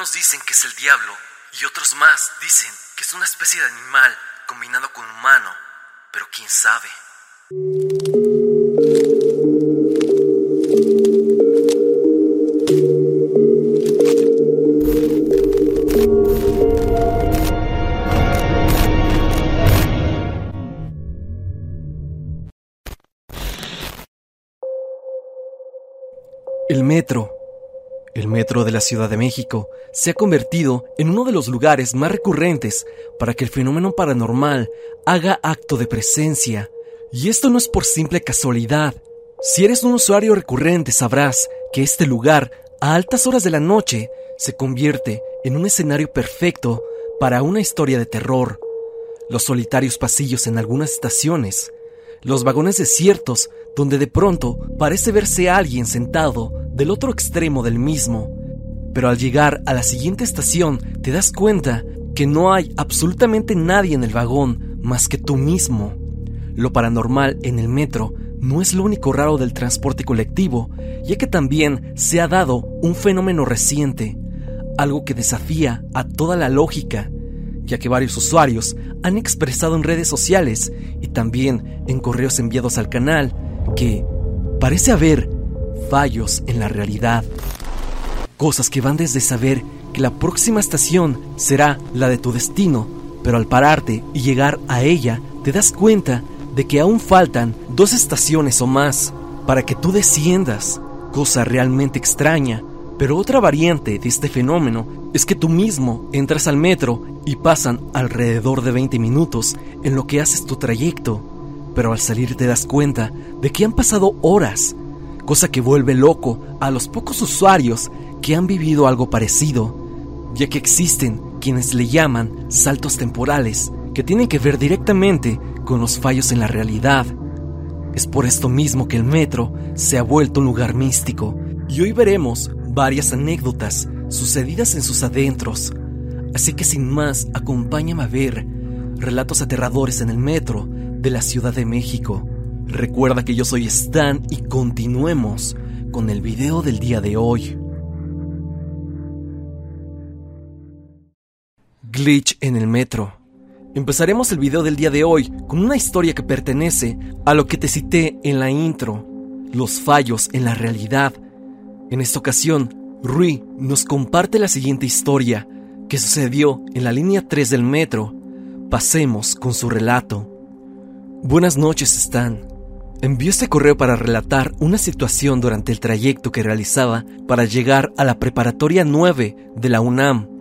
Algunos dicen que es el diablo y otros más dicen que es una especie de animal combinado con humano, pero quién sabe. De la Ciudad de México se ha convertido en uno de los lugares más recurrentes para que el fenómeno paranormal haga acto de presencia. Y esto no es por simple casualidad. Si eres un usuario recurrente sabrás que este lugar, a altas horas de la noche, se convierte en un escenario perfecto para una historia de terror. Los solitarios pasillos en algunas estaciones, los vagones desiertos donde de pronto parece verse alguien sentado del otro extremo del mismo. Pero al llegar a la siguiente estación te das cuenta que no hay absolutamente nadie en el vagón más que tú mismo. Lo paranormal en el metro no es lo único raro del transporte colectivo, ya que también se ha dado un fenómeno reciente, algo que desafía a toda la lógica, ya que varios usuarios han expresado en redes sociales y también en correos enviados al canal que parece haber fallos en la realidad. Cosas que van desde saber que la próxima estación será la de tu destino, pero al pararte y llegar a ella te das cuenta de que aún faltan dos estaciones o más para que tú desciendas, cosa realmente extraña. Pero otra variante de este fenómeno es que tú mismo entras al metro y pasan alrededor de 20 minutos en lo que haces tu trayecto, pero al salir te das cuenta de que han pasado horas, cosa que vuelve loco a los pocos usuarios que han vivido algo parecido, ya que existen quienes le llaman saltos temporales que tienen que ver directamente con los fallos en la realidad. Es por esto mismo que el metro se ha vuelto un lugar místico y hoy veremos varias anécdotas sucedidas en sus adentros. Así que sin más, acompáñame a ver relatos aterradores en el metro de la Ciudad de México. Recuerda que yo soy Stan y continuemos con el video del día de hoy. Glitch en el metro. Empezaremos el video del día de hoy con una historia que pertenece a lo que te cité en la intro, los fallos en la realidad. En esta ocasión, Rui nos comparte la siguiente historia que sucedió en la línea 3 del metro. Pasemos con su relato. Buenas noches, Stan. Envió este correo para relatar una situación durante el trayecto que realizaba para llegar a la preparatoria 9 de la UNAM.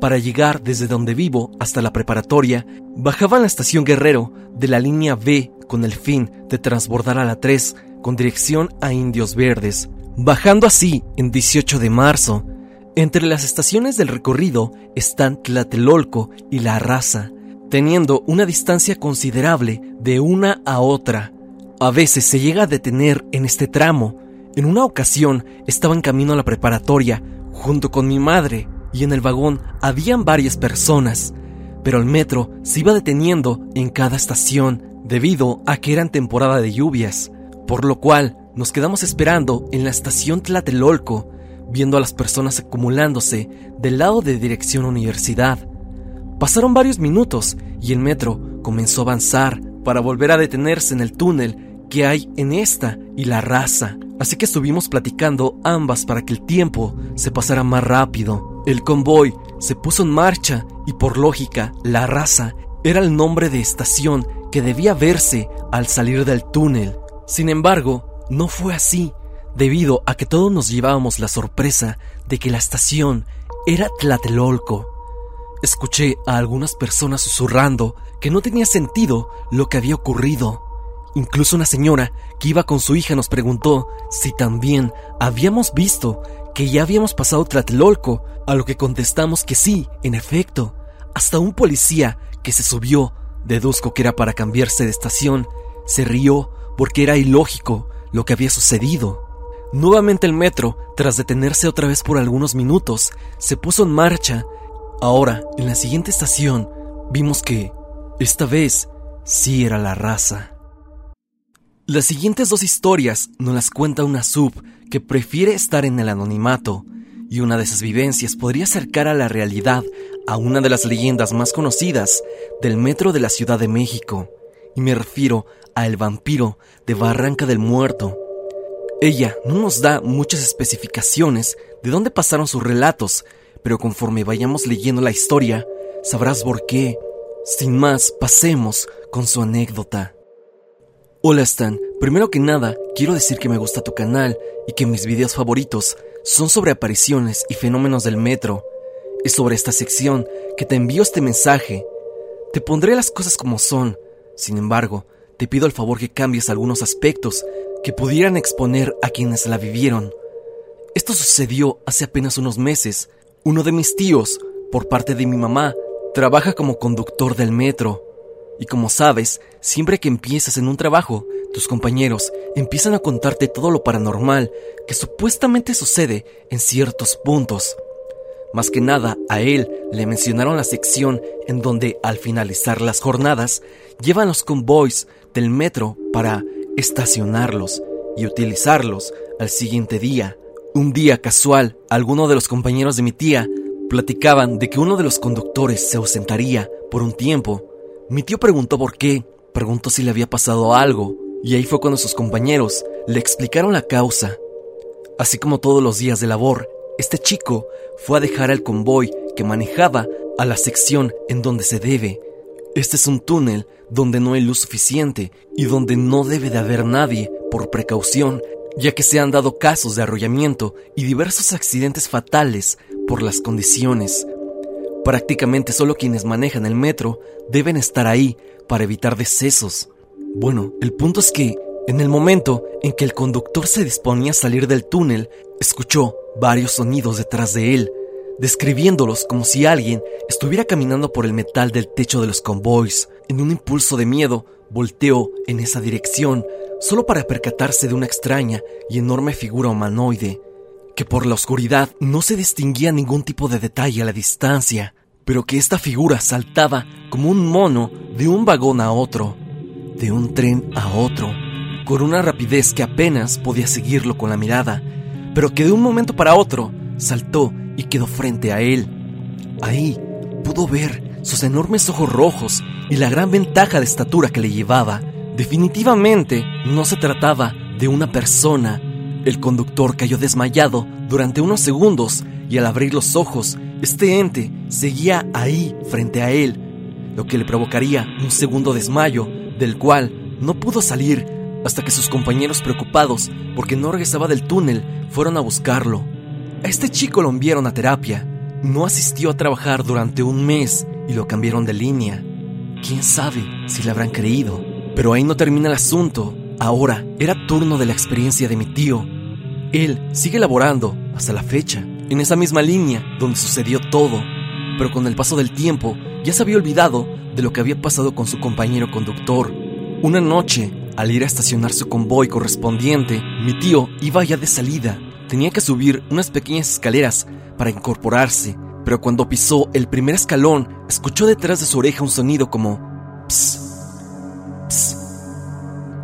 Para llegar desde donde vivo hasta la preparatoria, bajaba en la estación Guerrero de la línea B con el fin de transbordar a la 3 con dirección a Indios Verdes, bajando así en 18 de marzo. Entre las estaciones del recorrido están Tlatelolco y La Raza, teniendo una distancia considerable de una a otra. A veces se llega a detener en este tramo. En una ocasión estaba en camino a la preparatoria junto con mi madre y en el vagón habían varias personas, pero el metro se iba deteniendo en cada estación debido a que eran temporada de lluvias, por lo cual nos quedamos esperando en la estación Tlatelolco, viendo a las personas acumulándose del lado de dirección universidad. Pasaron varios minutos y el metro comenzó a avanzar para volver a detenerse en el túnel que hay en esta y la raza. Así que estuvimos platicando ambas para que el tiempo se pasara más rápido. El convoy se puso en marcha y por lógica la raza era el nombre de estación que debía verse al salir del túnel. Sin embargo, no fue así, debido a que todos nos llevábamos la sorpresa de que la estación era Tlatelolco. Escuché a algunas personas susurrando que no tenía sentido lo que había ocurrido. Incluso una señora que iba con su hija nos preguntó si también habíamos visto que ya habíamos pasado Tlatelolco, a lo que contestamos que sí, en efecto. Hasta un policía que se subió, deduzco que era para cambiarse de estación, se rió porque era ilógico lo que había sucedido. Nuevamente el metro, tras detenerse otra vez por algunos minutos, se puso en marcha. Ahora, en la siguiente estación, vimos que, esta vez, sí era la raza. Las siguientes dos historias nos las cuenta una sub que prefiere estar en el anonimato, y una de esas vivencias podría acercar a la realidad a una de las leyendas más conocidas del metro de la Ciudad de México, y me refiero a El vampiro de Barranca del Muerto. Ella no nos da muchas especificaciones de dónde pasaron sus relatos, pero conforme vayamos leyendo la historia, sabrás por qué. Sin más, pasemos con su anécdota. Hola Stan, primero que nada, quiero decir que me gusta tu canal y que mis videos favoritos son sobre apariciones y fenómenos del metro. Es sobre esta sección que te envío este mensaje. Te pondré las cosas como son. Sin embargo, te pido el favor que cambies algunos aspectos que pudieran exponer a quienes la vivieron. Esto sucedió hace apenas unos meses. Uno de mis tíos, por parte de mi mamá, trabaja como conductor del metro. Y como sabes, siempre que empiezas en un trabajo, tus compañeros empiezan a contarte todo lo paranormal que supuestamente sucede en ciertos puntos. Más que nada, a él le mencionaron la sección en donde al finalizar las jornadas llevan los convoys del metro para estacionarlos y utilizarlos al siguiente día. Un día casual, algunos de los compañeros de mi tía platicaban de que uno de los conductores se ausentaría por un tiempo. Mi tío preguntó por qué, preguntó si le había pasado algo, y ahí fue cuando sus compañeros le explicaron la causa. Así como todos los días de labor, este chico fue a dejar el convoy que manejaba a la sección en donde se debe. Este es un túnel donde no hay luz suficiente y donde no debe de haber nadie por precaución, ya que se han dado casos de arrollamiento y diversos accidentes fatales por las condiciones. Prácticamente solo quienes manejan el metro deben estar ahí para evitar decesos. Bueno, el punto es que, en el momento en que el conductor se disponía a salir del túnel, escuchó varios sonidos detrás de él, describiéndolos como si alguien estuviera caminando por el metal del techo de los convoys. En un impulso de miedo, volteó en esa dirección, solo para percatarse de una extraña y enorme figura humanoide, que por la oscuridad no se distinguía ningún tipo de detalle a la distancia, pero que esta figura saltaba como un mono de un vagón a otro, de un tren a otro, con una rapidez que apenas podía seguirlo con la mirada, pero que de un momento para otro saltó y quedó frente a él. Ahí pudo ver sus enormes ojos rojos y la gran ventaja de estatura que le llevaba. Definitivamente no se trataba de una persona. El conductor cayó desmayado durante unos segundos y al abrir los ojos, este ente seguía ahí frente a él, lo que le provocaría un segundo desmayo, del cual no pudo salir hasta que sus compañeros preocupados porque no regresaba del túnel fueron a buscarlo. A este chico lo enviaron a terapia. No asistió a trabajar durante un mes y lo cambiaron de línea. ¿Quién sabe si le habrán creído? Pero ahí no termina el asunto. Ahora era turno de la experiencia de mi tío. Él sigue laborando hasta la fecha, en esa misma línea donde sucedió todo. Pero con el paso del tiempo ya se había olvidado de lo que había pasado con su compañero conductor. Una noche, al ir a estacionar su convoy correspondiente, mi tío iba ya de salida. Tenía que subir unas pequeñas escaleras para incorporarse, pero cuando pisó el primer escalón, escuchó detrás de su oreja un sonido como ps, ps.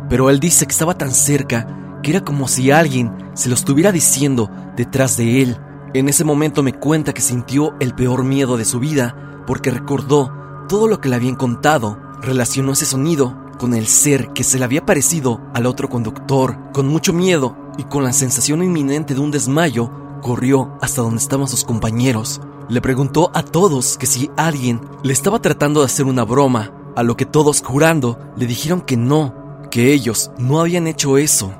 Pero él dice que estaba tan cerca que era como si alguien se lo estuviera diciendo detrás de él. En ese momento me cuenta que sintió el peor miedo de su vida porque recordó todo lo que le habían contado. Relacionó ese sonido con el ser que se le había parecido al otro conductor. Con mucho miedo y con la sensación inminente de un desmayo, corrió hasta donde estaban sus compañeros. Le preguntó a todos que si alguien le estaba tratando de hacer una broma, a lo que todos jurando le dijeron que no, que ellos no habían hecho eso.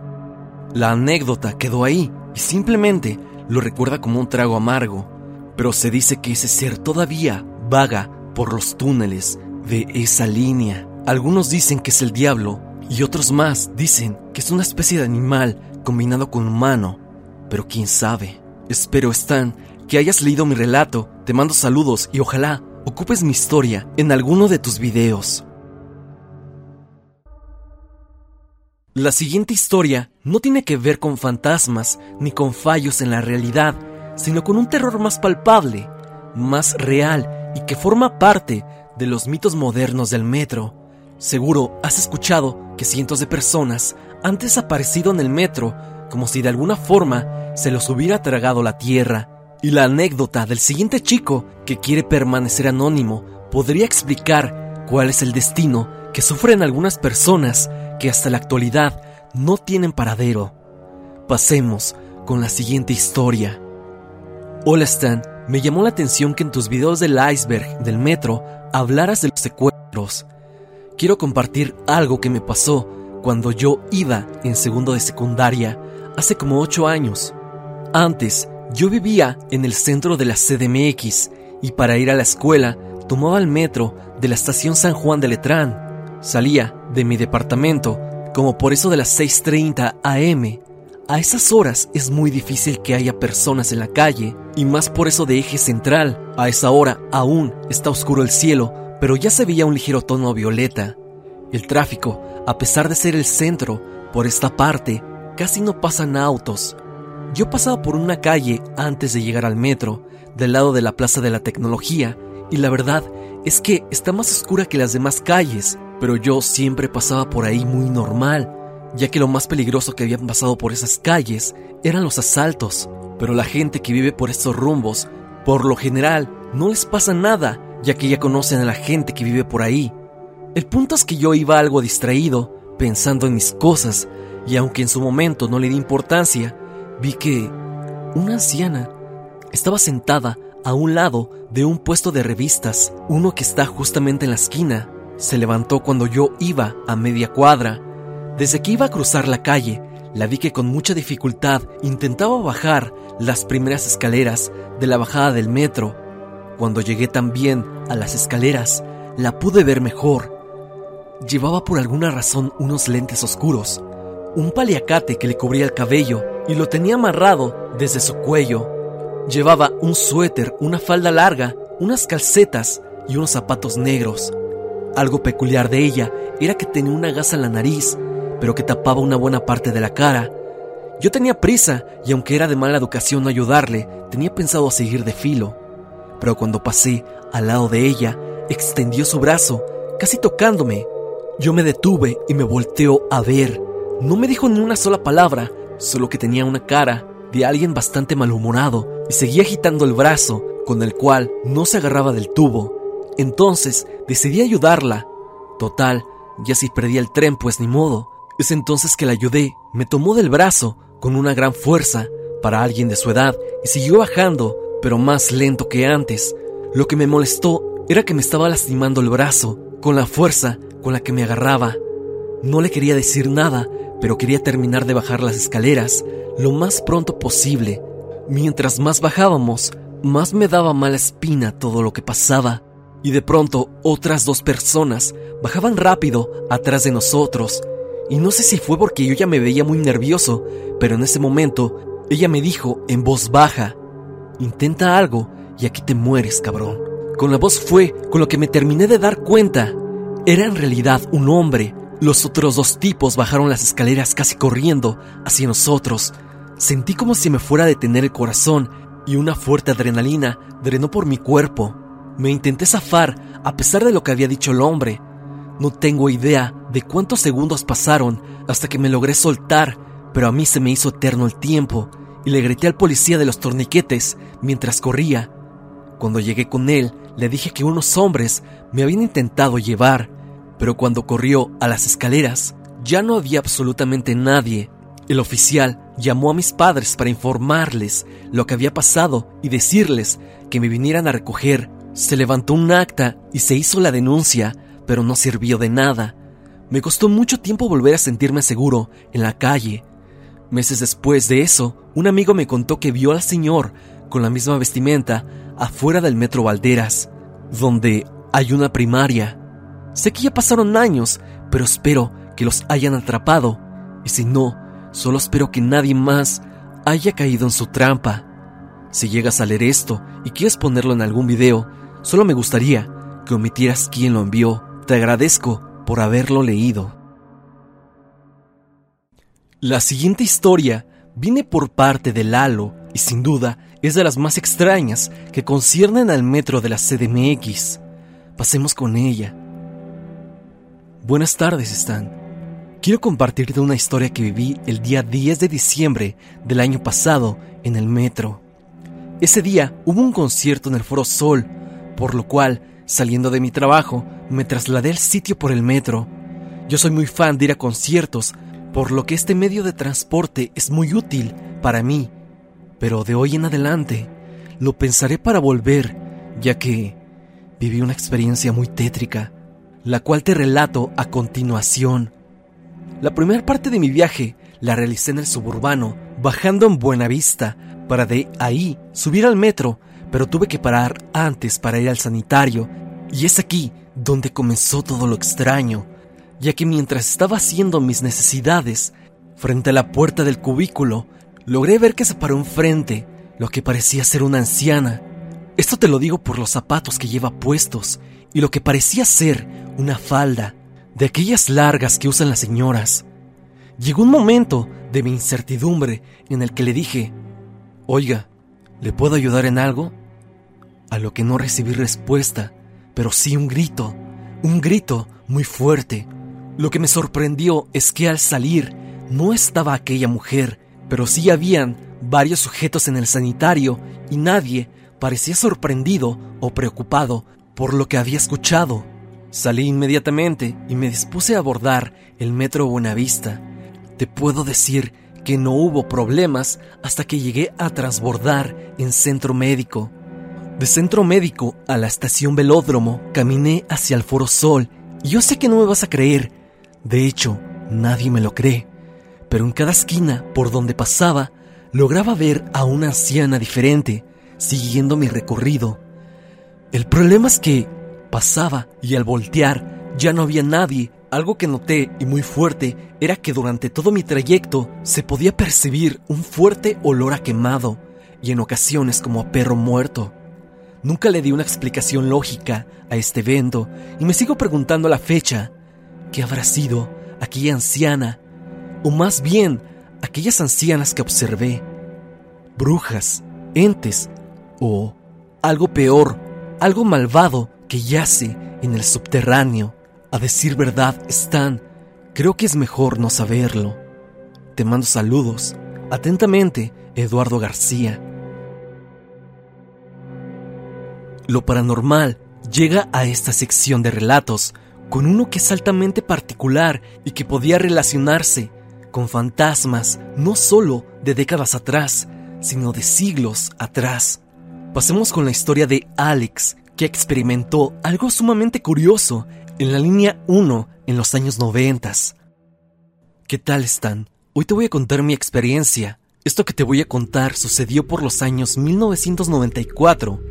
La anécdota quedó ahí y simplemente lo recuerda como un trago amargo, pero se dice que ese ser todavía vaga por los túneles de esa línea. Algunos dicen que es el diablo y otros más dicen que es una especie de animal combinado con humano, pero quién sabe. Espero, Stan, que hayas leído mi relato, te mando saludos y ojalá ocupes mi historia en alguno de tus videos. La siguiente historia no tiene que ver con fantasmas ni con fallos en la realidad, sino con un terror más palpable, más real y que forma parte de los mitos modernos del metro. Seguro has escuchado que cientos de personas han desaparecido en el metro como si de alguna forma se los hubiera tragado la tierra. Y la anécdota del siguiente chico que quiere permanecer anónimo podría explicar cuál es el destino que sufren algunas personas que hasta la actualidad no tienen paradero. Pasemos con la siguiente historia. Hola Stan, me llamó la atención que en tus videos del iceberg del metro hablaras de los secuestros. Quiero compartir algo que me pasó cuando yo iba en segundo de secundaria hace como 8 años. Antes, yo vivía en el centro de la CDMX y para ir a la escuela tomaba el metro de la estación San Juan de Letrán. Salía de mi departamento como por eso de las 6.30 am. A esas horas es muy difícil que haya personas en la calle y más por eso de eje central. A esa hora aún está oscuro el cielo, pero ya se veía un ligero tono violeta. El tráfico, a pesar de ser el centro, por esta parte, casi no pasan autos. Yo pasaba por una calle antes de llegar al metro, del lado de la Plaza de la Tecnología, y la verdad es que está más oscura que las demás calles, pero yo siempre pasaba por ahí muy normal, ya que lo más peligroso que habían pasado por esas calles eran los asaltos, pero la gente que vive por estos rumbos, por lo general, no les pasa nada, ya que ya conocen a la gente que vive por ahí. El punto es que yo iba algo distraído, pensando en mis cosas, y aunque en su momento no le di importancia, vi que una anciana estaba sentada a un lado de un puesto de revistas, uno que está justamente en la esquina. Se levantó cuando yo iba a media cuadra. Desde que iba a cruzar la calle, la vi que con mucha dificultad intentaba bajar las primeras escaleras de la bajada del metro. Cuando llegué también a las escaleras, la pude ver mejor. Llevaba por alguna razón unos lentes oscuros, un paliacate que le cubría el cabello y lo tenía amarrado desde su cuello. Llevaba un suéter, una falda larga, unas calcetas y unos zapatos negros. Algo peculiar de ella era que tenía una gasa en la nariz, pero que tapaba una buena parte de la cara. Yo tenía prisa y aunque era de mala educación no ayudarle, tenía pensado seguir de filo. Pero cuando pasé al lado de ella, extendió su brazo, casi tocándome. Yo me detuve y me volteó a ver. No me dijo ni una sola palabra, solo que tenía una cara de alguien bastante malhumorado y seguía agitando el brazo con el cual no se agarraba del tubo. Entonces decidí ayudarla. Total, ya si perdía el tren, pues ni modo. Es entonces que la ayudé, me tomó del brazo con una gran fuerza para alguien de su edad y siguió bajando, pero más lento que antes. Lo que me molestó era que me estaba lastimando el brazo con la fuerza con la que me agarraba. No le quería decir nada, pero quería terminar de bajar las escaleras lo más pronto posible. Mientras más bajábamos, más me daba mala espina todo lo que pasaba. Y de pronto otras dos personas bajaban rápido atrás de nosotros. Y no sé si fue porque yo ya me veía muy nervioso, pero en ese momento ella me dijo en voz baja, intenta algo y aquí te mueres, cabrón. Con la voz fue con lo que me terminé de dar cuenta. Era en realidad un hombre los otros dos tipos bajaron las escaleras casi corriendo hacia nosotros. Sentí como si me fuera a detener el corazón y una fuerte adrenalina drenó por mi cuerpo. Me intenté zafar a pesar de lo que había dicho el hombre. No tengo idea de cuántos segundos pasaron hasta que me logré soltar, pero a mí se me hizo eterno el tiempo y le grité al policía de los torniquetes mientras corría. Cuando llegué con él, le dije que unos hombres me habían intentado llevar pero cuando corrió a las escaleras ya no había absolutamente nadie. El oficial llamó a mis padres para informarles lo que había pasado y decirles que me vinieran a recoger. Se levantó un acta y se hizo la denuncia, pero no sirvió de nada. Me costó mucho tiempo volver a sentirme seguro en la calle. Meses después de eso, un amigo me contó que vio al señor con la misma vestimenta afuera del metro Valderas, donde hay una primaria. Sé que ya pasaron años, pero espero que los hayan atrapado. Y si no, solo espero que nadie más haya caído en su trampa. Si llegas a leer esto y quieres ponerlo en algún video, solo me gustaría que omitieras quién lo envió. Te agradezco por haberlo leído. La siguiente historia viene por parte de Lalo y sin duda es de las más extrañas que conciernen al metro de la CDMX. Pasemos con ella. Buenas tardes, Stan. Quiero compartirte una historia que viví el día 10 de diciembre del año pasado en el metro. Ese día hubo un concierto en el Foro Sol, por lo cual, saliendo de mi trabajo, me trasladé al sitio por el metro. Yo soy muy fan de ir a conciertos, por lo que este medio de transporte es muy útil para mí, pero de hoy en adelante lo pensaré para volver, ya que viví una experiencia muy tétrica, la cual te relato a continuación. La primera parte de mi viaje la realicé en el suburbano, bajando en Buenavista, para de ahí subir al metro, pero tuve que parar antes para ir al sanitario, y es aquí donde comenzó todo lo extraño, ya que mientras estaba haciendo mis necesidades, frente a la puerta del cubículo, logré ver que se paró enfrente lo que parecía ser una anciana. Esto te lo digo por los zapatos que lleva puestos y lo que parecía ser una falda, de aquellas largas que usan las señoras. Llegó un momento de mi incertidumbre en el que le dije, Oiga, ¿le puedo ayudar en algo? A lo que no recibí respuesta, pero sí un grito, un grito muy fuerte. Lo que me sorprendió es que al salir no estaba aquella mujer, pero sí habían varios sujetos en el sanitario y nadie parecía sorprendido o preocupado por lo que había escuchado. Salí inmediatamente y me dispuse a abordar el metro Buenavista. Te puedo decir que no hubo problemas hasta que llegué a transbordar en centro médico. De centro médico a la estación velódromo caminé hacia el Foro Sol y yo sé que no me vas a creer. De hecho, nadie me lo cree. Pero en cada esquina por donde pasaba lograba ver a una anciana diferente, siguiendo mi recorrido. El problema es que pasaba y al voltear ya no había nadie. Algo que noté y muy fuerte era que durante todo mi trayecto se podía percibir un fuerte olor a quemado y en ocasiones como a perro muerto. Nunca le di una explicación lógica a este evento y me sigo preguntando la fecha. ¿Qué habrá sido aquella anciana? O más bien, aquellas ancianas que observé, brujas, entes o algo peor, algo malvado que yace en el subterráneo. A decir verdad, están. Creo que es mejor no saberlo. Te mando saludos. Atentamente, Eduardo García. Lo paranormal llega a esta sección de relatos con uno que es altamente particular y que podía relacionarse con fantasmas no solo de décadas atrás, sino de siglos atrás. Pasemos con la historia de Alex, que experimentó algo sumamente curioso en la línea 1 en los años 90. ¿Qué tal están? Hoy te voy a contar mi experiencia. Esto que te voy a contar sucedió por los años 1994.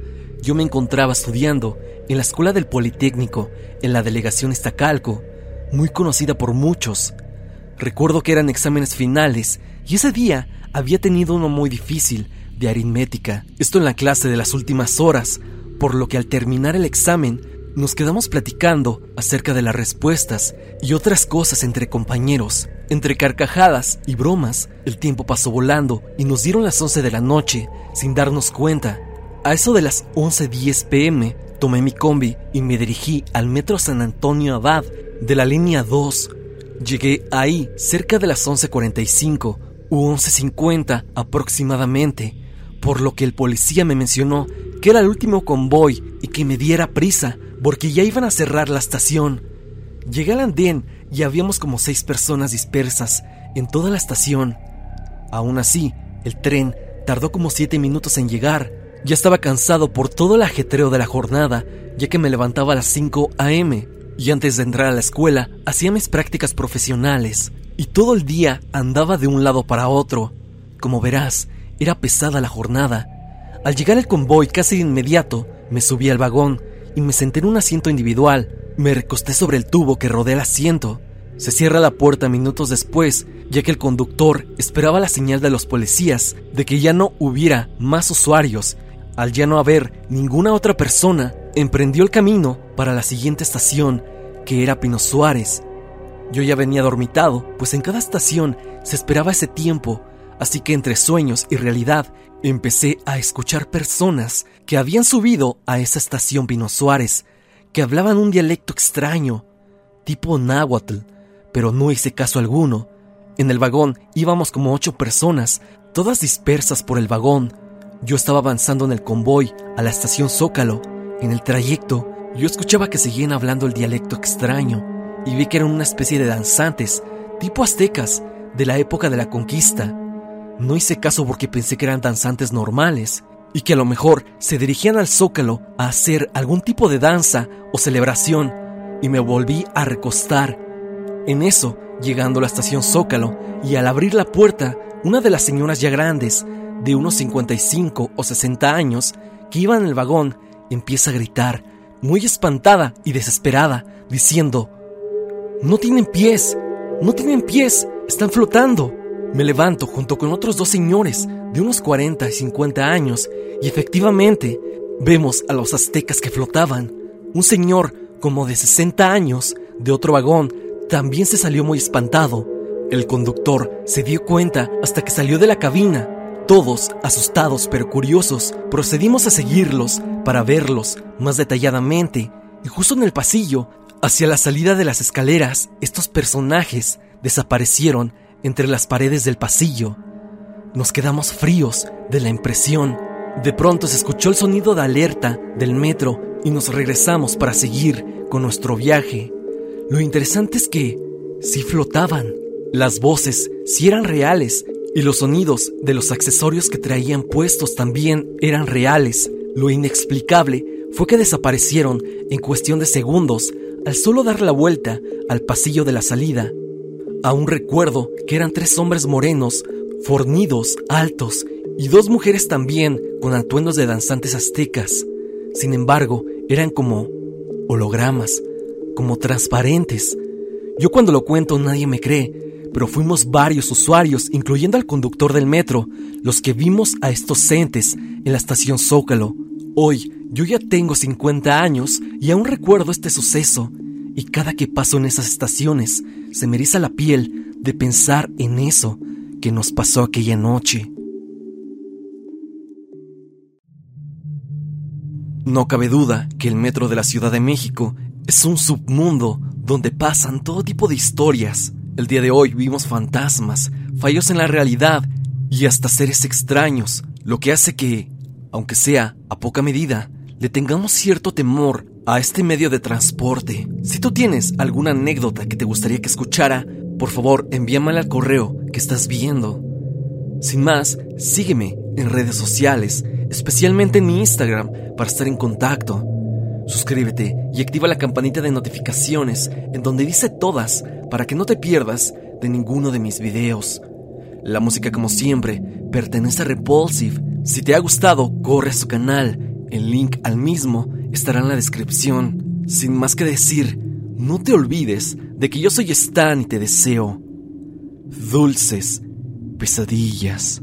Yo me encontraba estudiando en la Escuela del Politécnico, en la delegación Estacalco, muy conocida por muchos, Recuerdo que eran exámenes finales y ese día había tenido uno muy difícil de aritmética. Esto en la clase de las últimas horas, por lo que al terminar el examen nos quedamos platicando acerca de las respuestas y otras cosas entre compañeros. Entre carcajadas y bromas, el tiempo pasó volando y nos dieron las 11 de la noche sin darnos cuenta. A eso de las 11.10 pm, tomé mi combi y me dirigí al metro San Antonio Abad de la línea 2 Llegué ahí cerca de las 11.45 u 11.50 aproximadamente, por lo que el policía me mencionó que era el último convoy y que me diera prisa porque ya iban a cerrar la estación. Llegué al andén y habíamos como seis personas dispersas en toda la estación. Aún así, el tren tardó como siete minutos en llegar. Ya estaba cansado por todo el ajetreo de la jornada, ya que me levantaba a las 5 a.m. Y antes de entrar a la escuela, hacía mis prácticas profesionales y todo el día andaba de un lado para otro. Como verás, era pesada la jornada. Al llegar el convoy casi de inmediato, me subí al vagón y me senté en un asiento individual. Me recosté sobre el tubo que rodea el asiento. Se cierra la puerta minutos después, ya que el conductor esperaba la señal de los policías de que ya no hubiera más usuarios. Al ya no haber ninguna otra persona, emprendió el camino para la siguiente estación, que era Pino Suárez. Yo ya venía dormitado, pues en cada estación se esperaba ese tiempo, así que entre sueños y realidad empecé a escuchar personas que habían subido a esa estación Pino Suárez, que hablaban un dialecto extraño, tipo náhuatl, pero no hice caso alguno. En el vagón íbamos como ocho personas, todas dispersas por el vagón. Yo estaba avanzando en el convoy a la estación Zócalo. En el trayecto, yo escuchaba que seguían hablando el dialecto extraño y vi que eran una especie de danzantes, tipo aztecas, de la época de la conquista. No hice caso porque pensé que eran danzantes normales y que a lo mejor se dirigían al zócalo a hacer algún tipo de danza o celebración y me volví a recostar. En eso, llegando a la estación Zócalo y al abrir la puerta, una de las señoras ya grandes, de unos 55 o 60 años, que iba en el vagón, empieza a gritar, muy espantada y desesperada, diciendo, No tienen pies, no tienen pies, están flotando. Me levanto junto con otros dos señores de unos 40 y 50 años y efectivamente vemos a los aztecas que flotaban. Un señor como de 60 años de otro vagón también se salió muy espantado. El conductor se dio cuenta hasta que salió de la cabina. Todos, asustados pero curiosos, procedimos a seguirlos para verlos más detalladamente. Y justo en el pasillo, hacia la salida de las escaleras, estos personajes desaparecieron entre las paredes del pasillo. Nos quedamos fríos de la impresión. De pronto se escuchó el sonido de alerta del metro y nos regresamos para seguir con nuestro viaje. Lo interesante es que sí flotaban. Las voces sí eran reales y los sonidos de los accesorios que traían puestos también eran reales. Lo inexplicable fue que desaparecieron en cuestión de segundos al solo dar la vuelta al pasillo de la salida. Aún recuerdo que eran tres hombres morenos, fornidos, altos, y dos mujeres también con atuendos de danzantes aztecas. Sin embargo, eran como hologramas, como transparentes. Yo cuando lo cuento nadie me cree, pero fuimos varios usuarios, incluyendo al conductor del metro, los que vimos a estos entes en la estación Zócalo. Hoy yo ya tengo 50 años y aún recuerdo este suceso, y cada que paso en esas estaciones se me eriza la piel de pensar en eso que nos pasó aquella noche. No cabe duda que el metro de la Ciudad de México es un submundo donde pasan todo tipo de historias. El día de hoy vimos fantasmas, fallos en la realidad y hasta seres extraños, lo que hace que, aunque sea a poca medida, le tengamos cierto temor a este medio de transporte. Si tú tienes alguna anécdota que te gustaría que escuchara, por favor envíamela al correo que estás viendo. Sin más, sígueme en redes sociales, especialmente en mi Instagram, para estar en contacto. Suscríbete y activa la campanita de notificaciones en donde dice todas para que no te pierdas de ninguno de mis videos. La música como siempre pertenece a Repulsive. Si te ha gustado, corre a su canal. El link al mismo estará en la descripción. Sin más que decir, no te olvides de que yo soy Stan y te deseo dulces pesadillas.